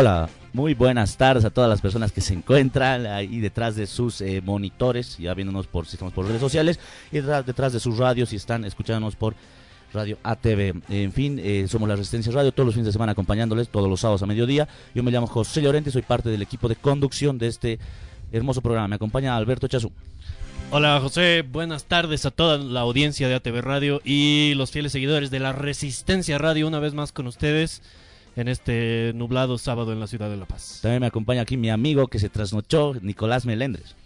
Hola, muy buenas tardes a todas las personas que se encuentran ahí detrás de sus eh, monitores, ya viéndonos por si por redes sociales, y detrás, de sus radios y están escuchándonos por Radio ATV. En fin, eh, somos la Resistencia Radio, todos los fines de semana acompañándoles, todos los sábados a mediodía. Yo me llamo José Llorente, soy parte del equipo de conducción de este hermoso programa. Me acompaña Alberto Chazú. Hola José, buenas tardes a toda la audiencia de ATV Radio y los fieles seguidores de la Resistencia Radio, una vez más con ustedes en este nublado sábado en la ciudad de La Paz. También me acompaña aquí mi amigo que se trasnochó, Nicolás Melendres.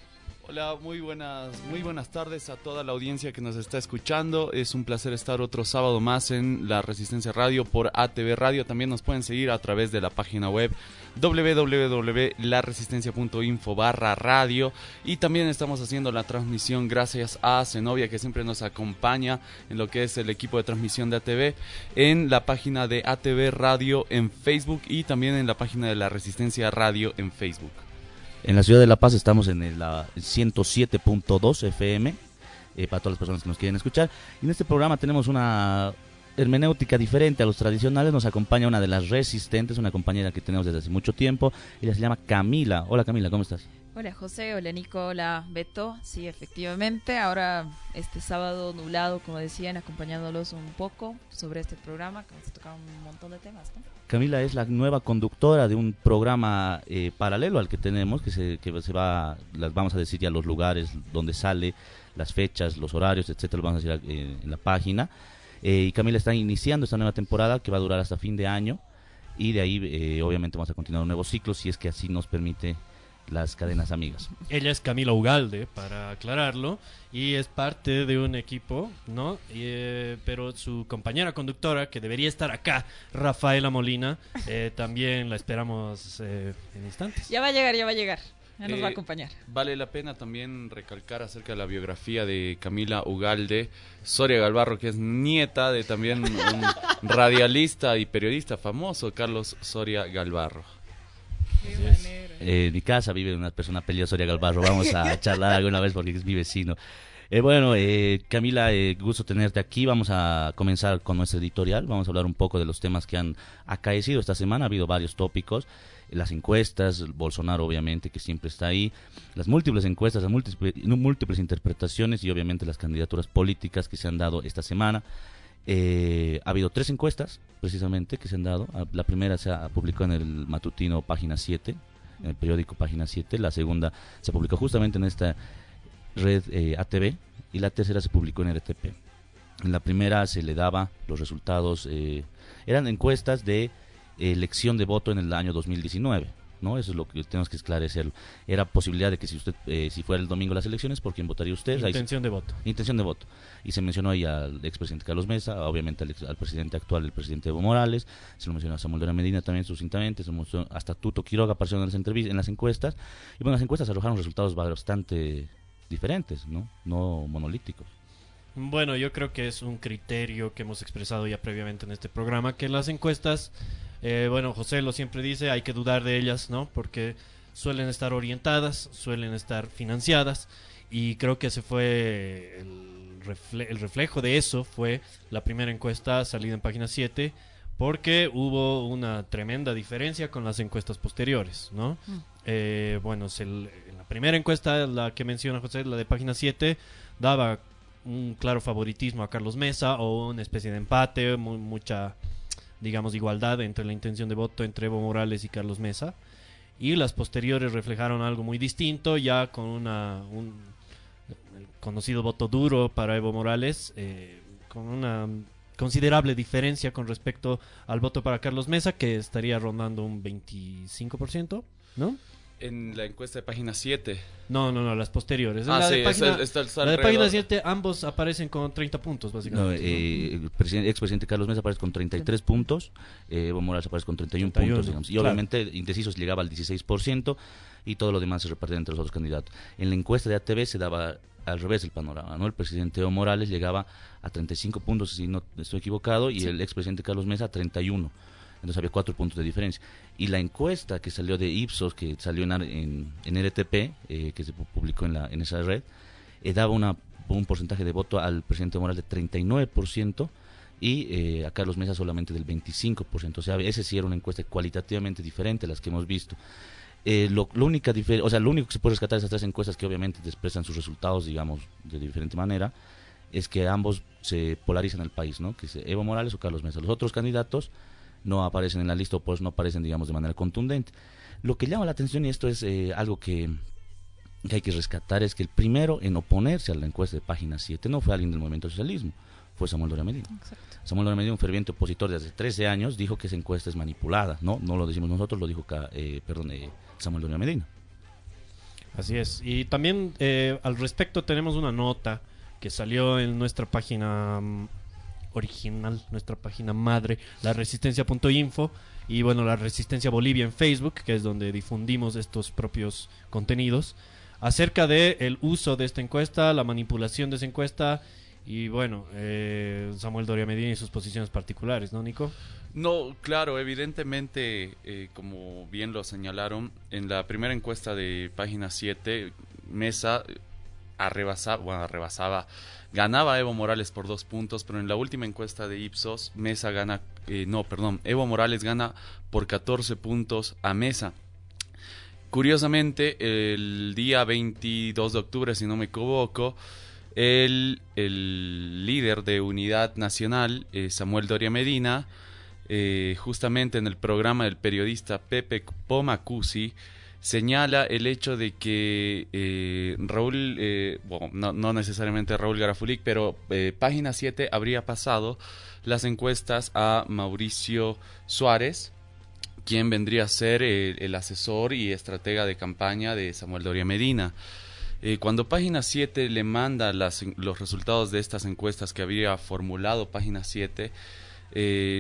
Hola, muy buenas, muy buenas tardes a toda la audiencia que nos está escuchando. Es un placer estar otro sábado más en la Resistencia Radio por ATV Radio. También nos pueden seguir a través de la página web www.laresistencia.info barra radio y también estamos haciendo la transmisión gracias a Zenobia que siempre nos acompaña en lo que es el equipo de transmisión de ATV en la página de ATV Radio en Facebook y también en la página de la Resistencia Radio en Facebook. En la ciudad de La Paz estamos en el 107.2 FM, eh, para todas las personas que nos quieren escuchar. Y en este programa tenemos una hermenéutica diferente a los tradicionales. Nos acompaña una de las resistentes, una compañera que tenemos desde hace mucho tiempo. Ella se llama Camila. Hola Camila, ¿cómo estás? Hola José, hola Nico, hola Beto. Sí, efectivamente, ahora este sábado nublado, como decían, acompañándolos un poco sobre este programa, que se toca un montón de temas, ¿no? Camila es la nueva conductora de un programa eh, paralelo al que tenemos, que se, que se va, las vamos a decir ya los lugares donde sale, las fechas, los horarios, etcétera, lo vamos a decir eh, en la página. Eh, y Camila está iniciando esta nueva temporada que va a durar hasta fin de año y de ahí obviamente vamos a continuar un nuevo ciclo si es que así nos permite las cadenas amigas. Ella es Camila Ugalde, para aclararlo, y es parte de un equipo, ¿no? Eh, pero su compañera conductora, que debería estar acá, Rafaela Molina, eh, también la esperamos eh, en instantes. Ya va a llegar, ya va a llegar. Ya nos va a acompañar. Vale la pena también recalcar acerca de la biografía de Camila Ugalde, Soria Galvarro, que es nieta de también un radialista y periodista famoso, Carlos Soria Galvarro. Eh, en mi casa vive una persona apellido Soria Galvarro. Vamos a charlar alguna vez porque es mi vecino. Eh, bueno, eh, Camila, eh, gusto tenerte aquí. Vamos a comenzar con nuestro editorial. Vamos a hablar un poco de los temas que han acaecido esta semana. Ha habido varios tópicos. Las encuestas, Bolsonaro obviamente que siempre está ahí, las múltiples encuestas, las múltiples, múltiples interpretaciones y obviamente las candidaturas políticas que se han dado esta semana. Eh, ha habido tres encuestas, precisamente, que se han dado. Ah, la primera se ha publicado en el matutino Página 7, en el periódico Página 7. La segunda se publicó justamente en esta red eh, ATV. Y la tercera se publicó en RTP. En la primera se le daba los resultados, eh, eran encuestas de elección de voto en el año 2019. ¿No? Eso es lo que tenemos que esclarecer. Era posibilidad de que si usted, eh, si fuera el domingo las elecciones, ¿por quién votaría usted? Intención de voto. Intención de voto. Y se mencionó ahí al expresidente Carlos Mesa, obviamente al, presidente actual, el presidente Evo Morales, se lo mencionó a Samuel de la Medina también sucintamente, se mencionó hasta Tuto Quiroga apareció en las entrevistas, en las encuestas, y bueno, las encuestas arrojaron resultados bastante diferentes, ¿no? No monolíticos. Bueno, yo creo que es un criterio que hemos expresado ya previamente en este programa, que las encuestas eh, bueno, José lo siempre dice, hay que dudar de ellas, ¿no? Porque suelen estar orientadas, suelen estar financiadas y creo que ese fue el, reflejo de eso, fue la primera encuesta salida en página 7 porque hubo una tremenda diferencia con las encuestas posteriores, ¿no? Mm. Eh, bueno, en la primera encuesta, la que menciona José, la de página 7, daba un claro favoritismo a Carlos Mesa o una especie de empate, mucha digamos, igualdad entre la intención de voto entre Evo Morales y Carlos Mesa. Y las posteriores reflejaron algo muy distinto, ya con una, un conocido voto duro para Evo Morales, eh, con una considerable diferencia con respecto al voto para Carlos Mesa, que estaría rondando un 25%, ¿no? En la encuesta de página 7. No, no, no, las posteriores. Ah, la sí, de página, está, la de página 7, ambos aparecen con 30 puntos, básicamente. No, eh, el expresidente Carlos Mesa aparece con 33 puntos, eh, Evo Morales aparece con 31, puntos, digamos. Y obviamente Indecisos llegaba al 16% y todo lo demás se repartía entre los otros candidatos. En la encuesta de ATV se daba al revés el panorama, ¿no? El presidente Evo Morales llegaba a 35 puntos, si no estoy equivocado, y el expresidente Carlos Mesa a 31 entonces había cuatro puntos de diferencia. Y la encuesta que salió de Ipsos, que salió en, en, RTP, eh, que se publicó en, la, en esa red, eh, daba una, un porcentaje de voto al presidente Morales de 39% y eh, a Carlos Mesa solamente del 25%. O sea, ese sí era una encuesta cualitativamente diferente a las que hemos visto. Eh, lo, única o sea, lo único que se puede rescatar de esas tres encuestas que obviamente expresan sus resultados, digamos, de diferente manera, es que ambos se polarizan el país, ¿no? Que es Evo Morales o Carlos Mesa. Los otros candidatos no aparecen en la lista o pues no aparecen, digamos, de manera contundente. Lo que llama la atención, y esto es eh, algo que, hay que rescatar, es que el primero en oponerse a la encuesta de página 7 no fue alguien del movimiento socialismo, fue Samuel Doria Medina. Samuel Doria Medina, un ferviente opositor de hace 13 años, dijo que esa encuesta es manipulada, ¿no? No lo decimos nosotros, lo dijo, eh, perdón, eh, Samuel Doria Medina. Así es. Y también eh, al respecto tenemos una nota que salió en nuestra página mm, original, nuestra página madre, la resistencia.info y bueno, la Resistencia Bolivia en Facebook, que es donde difundimos estos propios contenidos, acerca de el uso de esta encuesta, la manipulación de esa encuesta y bueno, eh, Samuel Doria Medina y sus posiciones particulares, ¿no, Nico? No, claro, evidentemente, eh, como bien lo señalaron, en la primera encuesta de página 7, Mesa arrebasaba, bueno, arrebasaba, ganaba Evo Morales por dos puntos, pero en la última encuesta de Ipsos, Mesa gana, eh, no, perdón, Evo Morales gana por 14 puntos a Mesa. Curiosamente, el día 22 de octubre, si no me equivoco, el, el líder de Unidad Nacional, eh, Samuel Doria Medina, eh, justamente en el programa del periodista Pepe Pomacusi, señala el hecho de que eh, Raúl, eh, bueno, no, necesariamente Raúl Garafulic, pero eh, página 7 habría pasado las encuestas a Mauricio Suárez, quien vendría a ser el asesor y estratega de campaña de Samuel Doria Medina. cuando página 7 le manda los resultados de estas encuestas que había formulado página 7,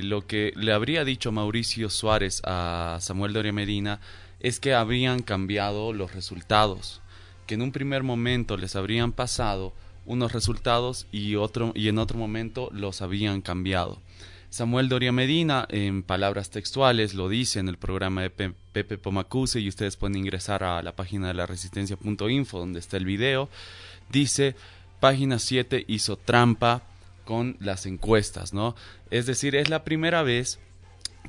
lo que le habría dicho Mauricio Suárez a Samuel Doria Medina es que habrían cambiado los resultados, que en un primer momento les habrían pasado unos resultados y, otro, y en otro momento los habían cambiado. Samuel Doria Medina, en palabras textuales, lo dice en el programa de Pepe Pomacuse y ustedes pueden ingresar a la página de la resistencia.info donde está el video, dice, página 7 hizo trampa con las encuestas, ¿no? Es decir, es la primera vez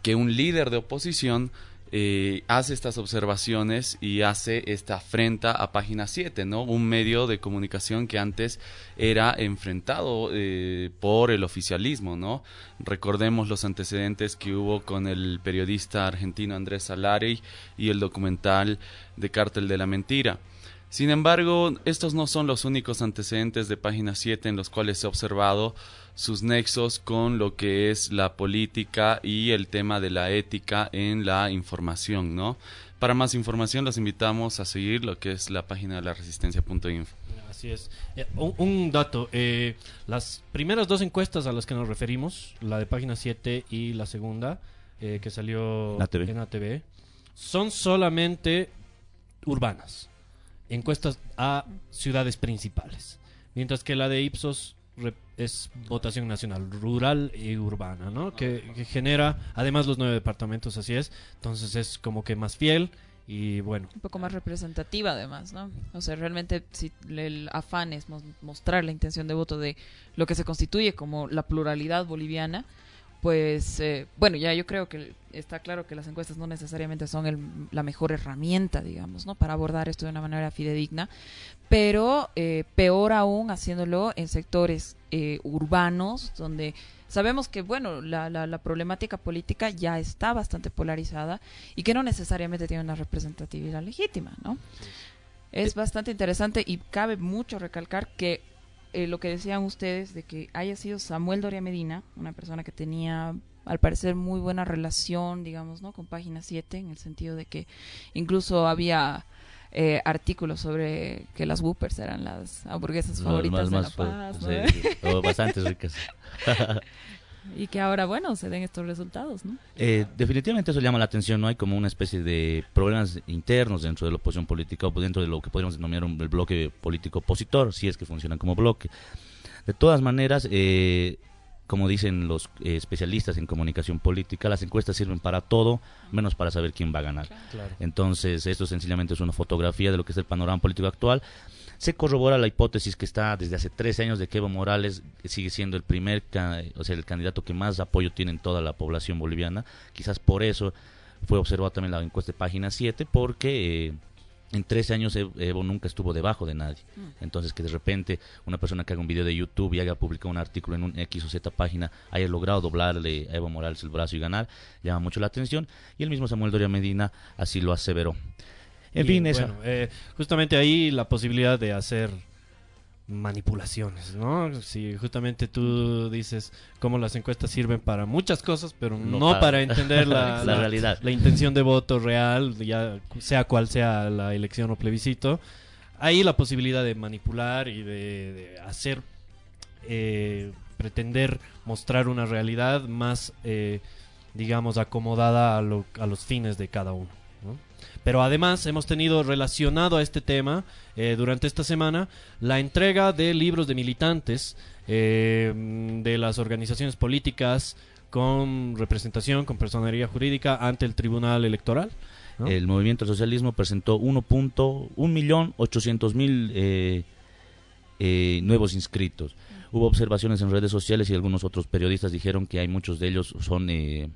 que un líder de oposición eh, hace estas observaciones y hace esta afrenta a página 7, ¿no? Un medio de comunicación que antes era enfrentado eh, por el oficialismo, ¿no? Recordemos los antecedentes que hubo con el periodista argentino Andrés Salari y el documental de Cártel de la Mentira. Sin embargo, estos no son los únicos antecedentes de página 7 en los cuales se ha observado sus nexos con lo que es la política y el tema de la ética en la información, ¿no? Para más información los invitamos a seguir lo que es la página de la resistencia.info. Así es. Eh, un, dato, eh, las primeras dos encuestas a las que nos referimos, la de página 7 y la segunda, eh, que salió en ATV, son solamente urbanas, encuestas a ciudades principales, mientras que la de Ipsos es votación nacional, rural y urbana, ¿no? Que, genera, además los nueve departamentos, así es. Entonces es como que más fiel y bueno. Un poco más representativa además, ¿no? O sea, realmente si el afán es mostrar la intención de voto de lo que se constituye como la pluralidad boliviana, pues eh, bueno, ya yo creo que está claro que las encuestas no necesariamente son la mejor herramienta, digamos, ¿no? Para abordar esto de una manera fidedigna, pero eh, peor aún haciéndolo en sectores eh, urbanos donde sabemos que, bueno, la, la, problemática política ya está bastante polarizada y que no necesariamente tiene una representatividad legítima, ¿no? Es bastante interesante y cabe mucho recalcar que eh, lo que decían ustedes de que haya sido Samuel Doria Medina, una persona que tenía al parecer muy buena relación, digamos, ¿no? Con Página 7, en el sentido de que incluso había eh, artículos sobre que las Whoopers eran las hamburguesas favoritas de La Paz. bastante ricas. y que ahora, bueno, se den estos resultados, ¿no? Eh, definitivamente eso llama la atención, ¿no? Hay como una especie de problemas internos dentro de la oposición política o dentro de lo que podríamos denominar un, el bloque político opositor, si es que funcionan como bloque. De todas maneras, eh, como dicen los eh, especialistas en comunicación política, las encuestas sirven para todo, menos para saber quién va a ganar. Entonces, esto sencillamente es una fotografía de lo que es el panorama político actual. Se corrobora la hipótesis que está desde hace 13 años de que Evo Morales sigue siendo el primer, o sea, el candidato que más apoyo tiene en toda la población boliviana. Quizás por eso fue observado también la encuesta de página 7, porque... Eh, en 13 años Evo nunca estuvo debajo de nadie. Mm. Entonces, que de repente una persona que haga un video de YouTube y haya publicado un artículo en un X o Z página haya logrado doblarle a Evo Morales el brazo y ganar, llama mucho la atención. Y el mismo Samuel Doria Medina así lo aseveró. En fin, eso. Eh, justamente ahí la posibilidad de hacer manipulaciones, ¿no? Si justamente tú dices cómo las encuestas sirven para muchas cosas, pero no, para, entender la, realidad, la intención de voto real, ya sea cual sea la elección o plebiscito, hay la posibilidad de manipular y de, hacer, eh, pretender mostrar una realidad más, eh, digamos, acomodada a, a los fines de cada uno. Pero además hemos tenido relacionado a este tema eh, durante esta semana la entrega de libros de militantes eh, de las organizaciones políticas con representación, con personería jurídica ante el Tribunal Electoral. El Movimiento Socialismo presentó 1.800.000 eh, eh, nuevos inscritos. Hubo observaciones en redes sociales y algunos otros periodistas dijeron que hay muchos de ellos son eh,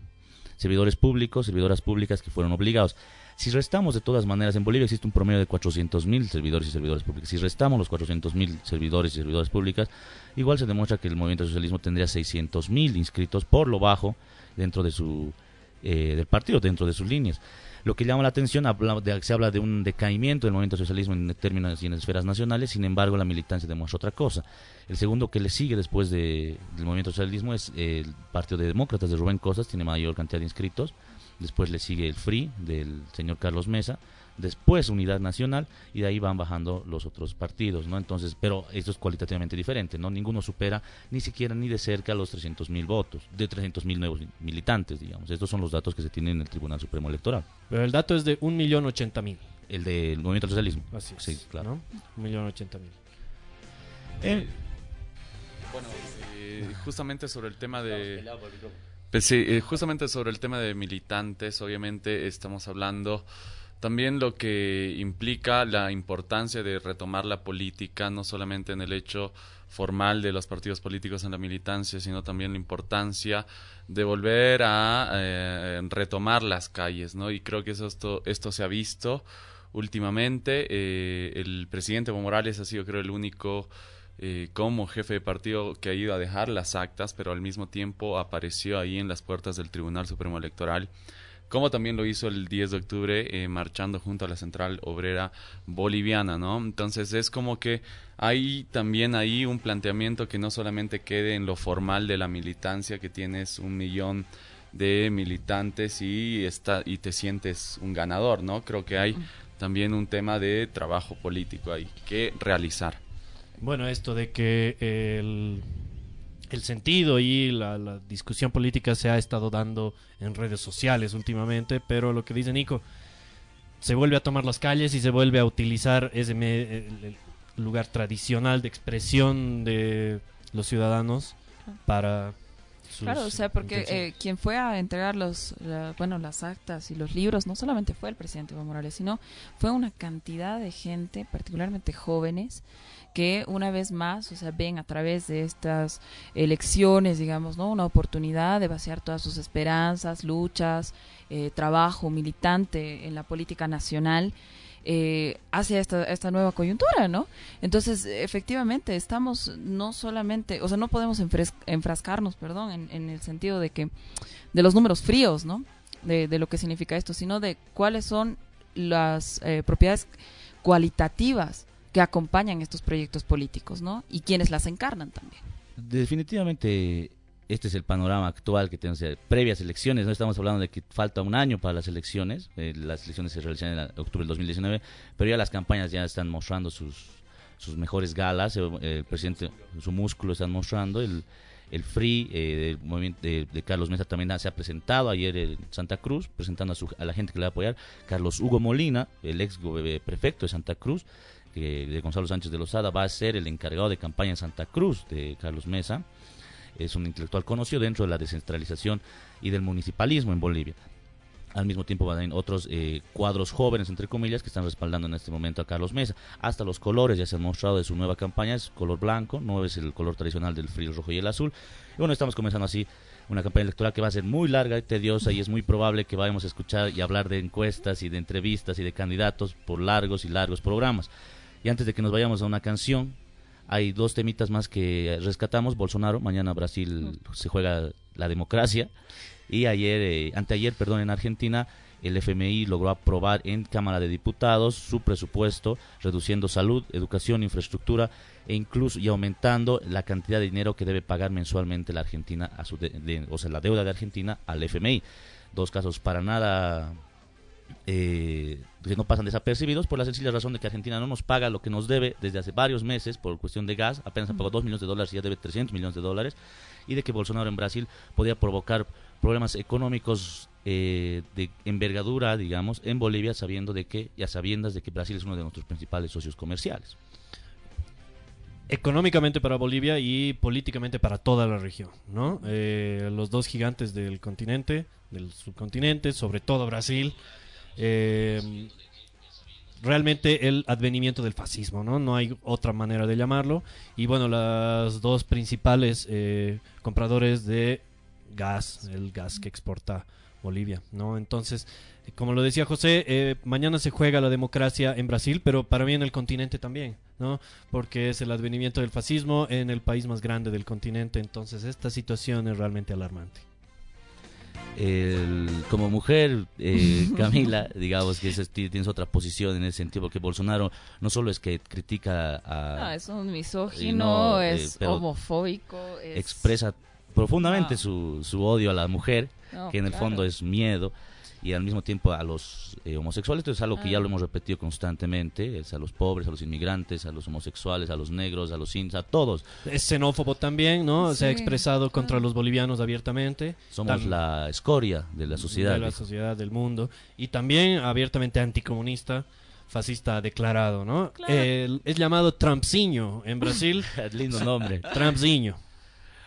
servidores públicos, servidoras públicas que fueron obligados. Si restamos de todas maneras, en Bolivia existe un promedio de 400.000 servidores y servidores públicos. Si restamos los 400.000 servidores y servidoras públicas, igual se demuestra que el movimiento socialismo tendría 600.000 inscritos por lo bajo dentro de su eh, del partido, dentro de sus líneas. Lo que llama la atención, se habla de un decaimiento del movimiento socialismo en términos y en esferas nacionales, sin embargo la militancia demuestra otra cosa. El segundo que le sigue después del movimiento socialismo es el Partido de Demócratas de Rubén Cosas, tiene mayor cantidad de inscritos después le sigue el FRI del señor Carlos Mesa, después Unidad Nacional y de ahí van bajando los otros partidos, ¿no? Entonces, pero esto es cualitativamente diferente, ¿no? Ninguno supera ni siquiera ni de cerca los 300.000 votos, de 300.000 nuevos militantes, digamos. Estos son los datos que se tienen en el Tribunal Supremo Electoral. Pero el dato es de 1.080.000. El del Movimiento al Socialismo. Así es. Sí, claro. 1.080.000. Eh, bueno, eh, justamente sobre el tema de... Pues sí, eh, justamente sobre el tema de militantes, obviamente estamos hablando también lo que implica la importancia de retomar la política, no solamente en el hecho formal de los partidos políticos en la militancia, sino también la importancia de volver a eh, retomar las calles, ¿no? Y creo que eso, esto, se ha visto últimamente. Eh, el presidente Evo Morales ha sido, creo, el único eh, como jefe de partido que ha ido a dejar las actas, pero al mismo tiempo apareció ahí en las puertas del Tribunal Supremo Electoral, como también lo hizo el 10 de octubre eh, marchando junto a la Central Obrera Boliviana, ¿no? Entonces es como que hay también ahí un planteamiento que no solamente quede en lo formal de la militancia, que tienes un millón de militantes y, está, y te sientes un ganador, ¿no? Creo que hay también un tema de trabajo político ahí que realizar. Bueno, esto de que el, el sentido y la, discusión política se ha estado dando en redes sociales últimamente, pero lo que dice Nico, se vuelve a tomar las calles y se vuelve a utilizar ese el, lugar tradicional de expresión de los ciudadanos para claro o sea porque eh, quien fue a entregar los bueno las actas y los libros no solamente fue el presidente Evo Morales sino fue una cantidad de gente particularmente jóvenes que una vez más, o sea, ven a través de estas elecciones, digamos, ¿no? Una oportunidad de vaciar todas sus esperanzas, luchas, eh, trabajo militante en la política nacional. Eh, hacia esta, esta nueva coyuntura, ¿no? Entonces, efectivamente, estamos no solamente, o sea, no podemos enfrascarnos, perdón, en, en, el sentido de que, de los números fríos, ¿no? De, lo que significa esto, sino de cuáles son las eh, propiedades cualitativas que acompañan estos proyectos políticos, ¿no? Y quienes las encarnan también. Definitivamente este es el panorama actual que tenemos previas elecciones, no estamos hablando de que falta un año para las elecciones, eh, las elecciones se realizan en octubre del 2019, pero ya las campañas ya están mostrando sus, sus mejores galas, eh, el, presidente, su músculo están mostrando, el, el FRI eh, movimiento de, Carlos Mesa también se ha presentado ayer en Santa Cruz, presentando a, su, a la gente que le va a apoyar, Carlos Hugo Molina, el ex prefecto de Santa Cruz, de Gonzalo Sánchez de Lozada va a ser el encargado de campaña en Santa Cruz de Carlos Mesa. Es un intelectual conocido dentro de la descentralización y del municipalismo en Bolivia. Al mismo tiempo van a haber otros eh, cuadros jóvenes, entre comillas, que están respaldando en este momento a Carlos Mesa. Hasta los colores ya se han mostrado de su nueva campaña, es color blanco, no es el color tradicional del frío rojo y el azul. Y bueno, estamos comenzando así una campaña electoral que va a ser muy larga y tediosa y es muy probable que vayamos a escuchar y hablar de encuestas y de entrevistas y de candidatos por largos y largos programas. Y antes de que nos vayamos a una canción, hay dos temitas más que rescatamos. Bolsonaro, mañana Brasil se juega la democracia y ayer, eh, anteayer, perdón, en Argentina, el FMI logró aprobar en Cámara de Diputados su presupuesto, reduciendo salud, educación, infraestructura e incluso y aumentando la cantidad de dinero que debe pagar mensualmente la Argentina, a su o sea, la deuda de Argentina al FMI. Dos casos para nada eh, que no pasan desapercibidos por la sencilla razón de que Argentina no nos paga lo que nos debe desde hace varios meses por cuestión de gas, apenas ha pagado 2 millones de dólares y ya debe 300 millones de dólares, y de que Bolsonaro en Brasil podía provocar problemas económicos eh, de envergadura, digamos, en Bolivia, sabiendo de que, ya sabiendas de que Brasil es uno de nuestros principales socios comerciales. Económicamente para Bolivia y políticamente para toda la región, ¿no? Eh, los dos gigantes del continente, del subcontinente, sobre todo Brasil, eh, realmente el advenimiento del fascismo, ¿no? No hay otra manera de llamarlo. Y bueno, las dos principales eh, compradores de gas, el gas que exporta Bolivia, ¿no? Entonces, como lo decía José, eh, mañana se juega la democracia en Brasil, pero para mí en el continente también, ¿no? Porque es el advenimiento del fascismo en el país más grande del continente, entonces esta situación es realmente alarmante como mujer, eh, Camila, digamos que tienes otra posición en ese sentido, porque Bolsonaro no solo es que critica a... Es un misógino, eh, es homofóbico. Expresa profundamente su, su odio a la mujer, que en el fondo es miedo y al mismo tiempo a los eh, homosexuales. Esto es algo que ya lo ah. hemos repetido constantemente, es a los pobres, a los inmigrantes, a los homosexuales, a los negros, a los ins, a todos. Es xenófobo también, ¿no? Se ha expresado contra los bolivianos abiertamente. Somos la escoria de la sociedad. De la sociedad, del mundo. Y también abiertamente anticomunista fascista declarado, ¿no? es llamado Trumpzinho en Brasil. Lindo nombre. Trumpzinho.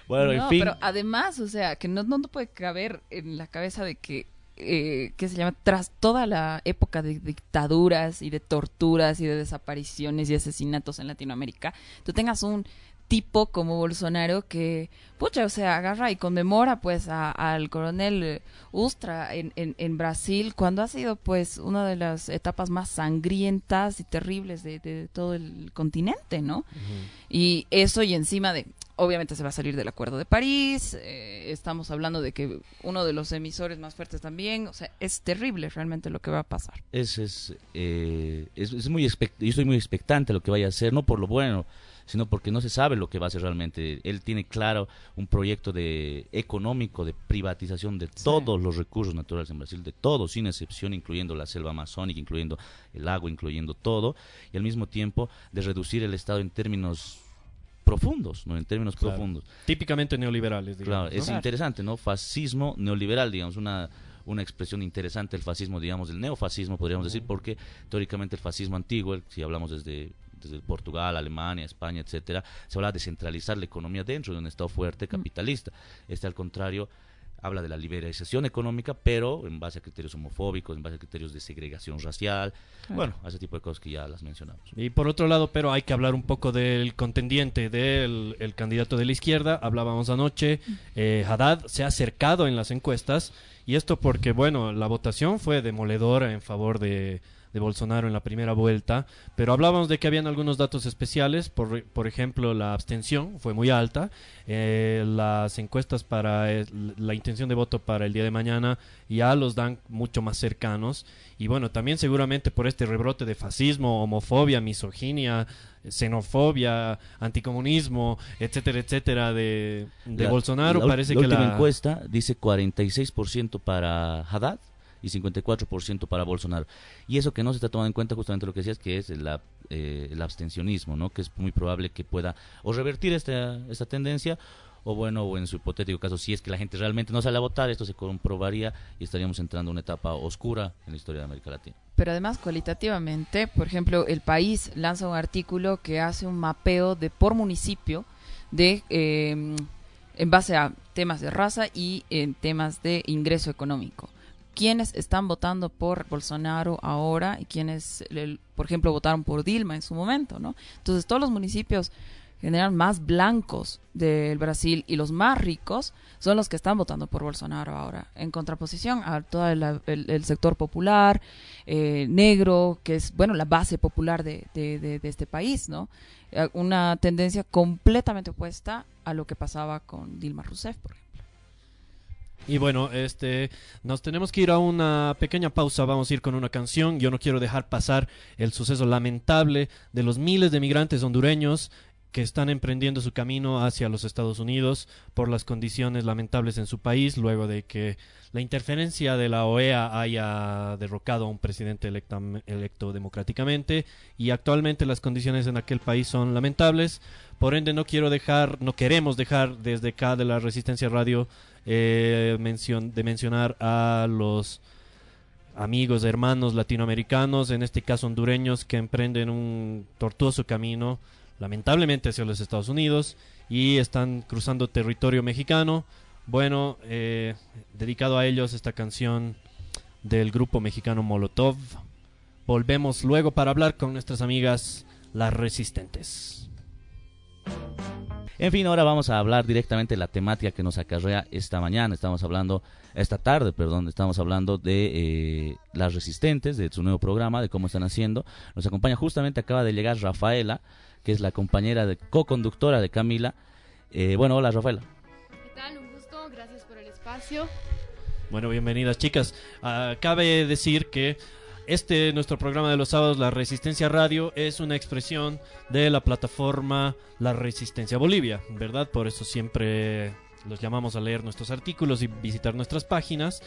Bueno, en fin. Pero además, o sea, que no, no puede caber en la cabeza de que eh, que se llama tras toda la época de dictaduras y de torturas y de desapariciones y asesinatos en Latinoamérica, tú tengas un tipo como Bolsonaro que, pucha, o sea, agarra y conmemora pues al coronel Ustra en, en, Brasil cuando ha sido pues una de las etapas más sangrientas y terribles de, todo el continente, ¿no? Y eso y encima de, obviamente se va a salir del Acuerdo de París, eh, estamos hablando de que uno de los emisores más fuertes también, o sea, es terrible realmente lo que va a pasar. Es, es, eh, es, muy yo estoy muy expectante lo que vaya a hacer, no por lo bueno, sino porque no se sabe lo que va a hacer realmente. Él tiene claro un proyecto de económico de privatización de todos los recursos naturales en Brasil, de todos, sin excepción, incluyendo la selva amazónica, incluyendo el agua, incluyendo todo, y al mismo tiempo de reducir el Estado en términos profundos, ¿no? En términos profundos. Típicamente neoliberales, digamos. Claro, es interesante, ¿no? Fascismo neoliberal, digamos, una una expresión interesante el fascismo, digamos, del neofascismo, podríamos decir, porque teóricamente el fascismo antiguo, si hablamos desde desde Portugal, Alemania, España, etcétera, se habla de centralizar la economía dentro de un Estado fuerte capitalista. Este, al contrario, habla de la liberalización económica, pero en base a criterios homofóbicos, en base a criterios de segregación racial, bueno, ese tipo de cosas que ya las mencionamos. Y por otro lado, pero hay que hablar un poco del contendiente, del el candidato de la izquierda, hablábamos anoche, eh, Haddad se ha acercado en las encuestas, y esto porque, bueno, la votación fue demoledora en favor de de Bolsonaro en la primera vuelta, pero hablábamos de que habían algunos datos especiales, por, por ejemplo, la abstención fue muy alta, eh, las encuestas para la intención de voto para el día de mañana ya los dan mucho más cercanos, y bueno, también seguramente por este rebrote de fascismo, homofobia, misoginia, xenofobia, anticomunismo, etcétera, etcétera, de, Bolsonaro, parece que la encuesta dice 46% para Haddad y 54% para Bolsonaro. Y eso que no se está tomando en cuenta justamente lo que decías, que es eh, el abstencionismo, ¿no? que es muy probable que pueda o revertir esta, esta tendencia o bueno, o en su hipotético caso, si es que la gente realmente no sale a votar, esto se comprobaría y estaríamos entrando en una etapa oscura en la historia de América Latina. Pero además, cualitativamente, por ejemplo, el país lanza un artículo que hace un mapeo de por municipio de eh, en base a temas de raza y en temas de ingreso económico quiénes están votando por Bolsonaro ahora y quiénes, por ejemplo, votaron por Dilma en su momento, ¿no? Entonces, todos los municipios general más blancos del Brasil y los más ricos son los que están votando por Bolsonaro ahora, en contraposición a todo el, sector popular, eh, negro, que es, bueno, la base popular de, de- de- de este país, ¿no? Eh, Una tendencia completamente opuesta a lo que pasaba con Dilma Rousseff, por ejemplo. Y bueno, este, nos tenemos que ir a una pequeña pausa. Vamos a ir con una canción. Yo no quiero dejar pasar el suceso lamentable de los miles de migrantes hondureños que están emprendiendo su camino hacia los Estados Unidos por las condiciones lamentables en su país, luego de que la interferencia de la OEA haya derrocado a un presidente electo democráticamente y actualmente las condiciones en aquel país son lamentables. Por ende, no quiero dejar, no queremos dejar desde acá de la Resistencia Radio eh, de mencionar a los amigos, hermanos latinoamericanos, en este caso hondureños, que emprenden un tortuoso camino, lamentablemente hacia los Estados Unidos, y están cruzando territorio mexicano. Bueno, eh, dedicado a ellos esta canción del grupo mexicano Molotov. Volvemos luego para hablar con nuestras amigas las resistentes. En fin, ahora vamos a hablar directamente de la temática que nos acarrea esta mañana. Estamos hablando, esta tarde, perdón, estamos hablando de eh, las resistentes, de su nuevo programa, de cómo están haciendo. Nos acompaña justamente, acaba de llegar Rafaela, que es la compañera de co-conductora de Camila. Eh, bueno, hola Rafaela. ¿Qué tal? Un gusto, gracias por el espacio. Bueno, bienvenidas chicas. Ah, cabe decir que este nuestro programa de los sábados, La Resistencia Radio, es una expresión de la plataforma La Resistencia Bolivia, ¿verdad? Por eso siempre los llamamos a leer nuestros artículos y visitar nuestras páginas.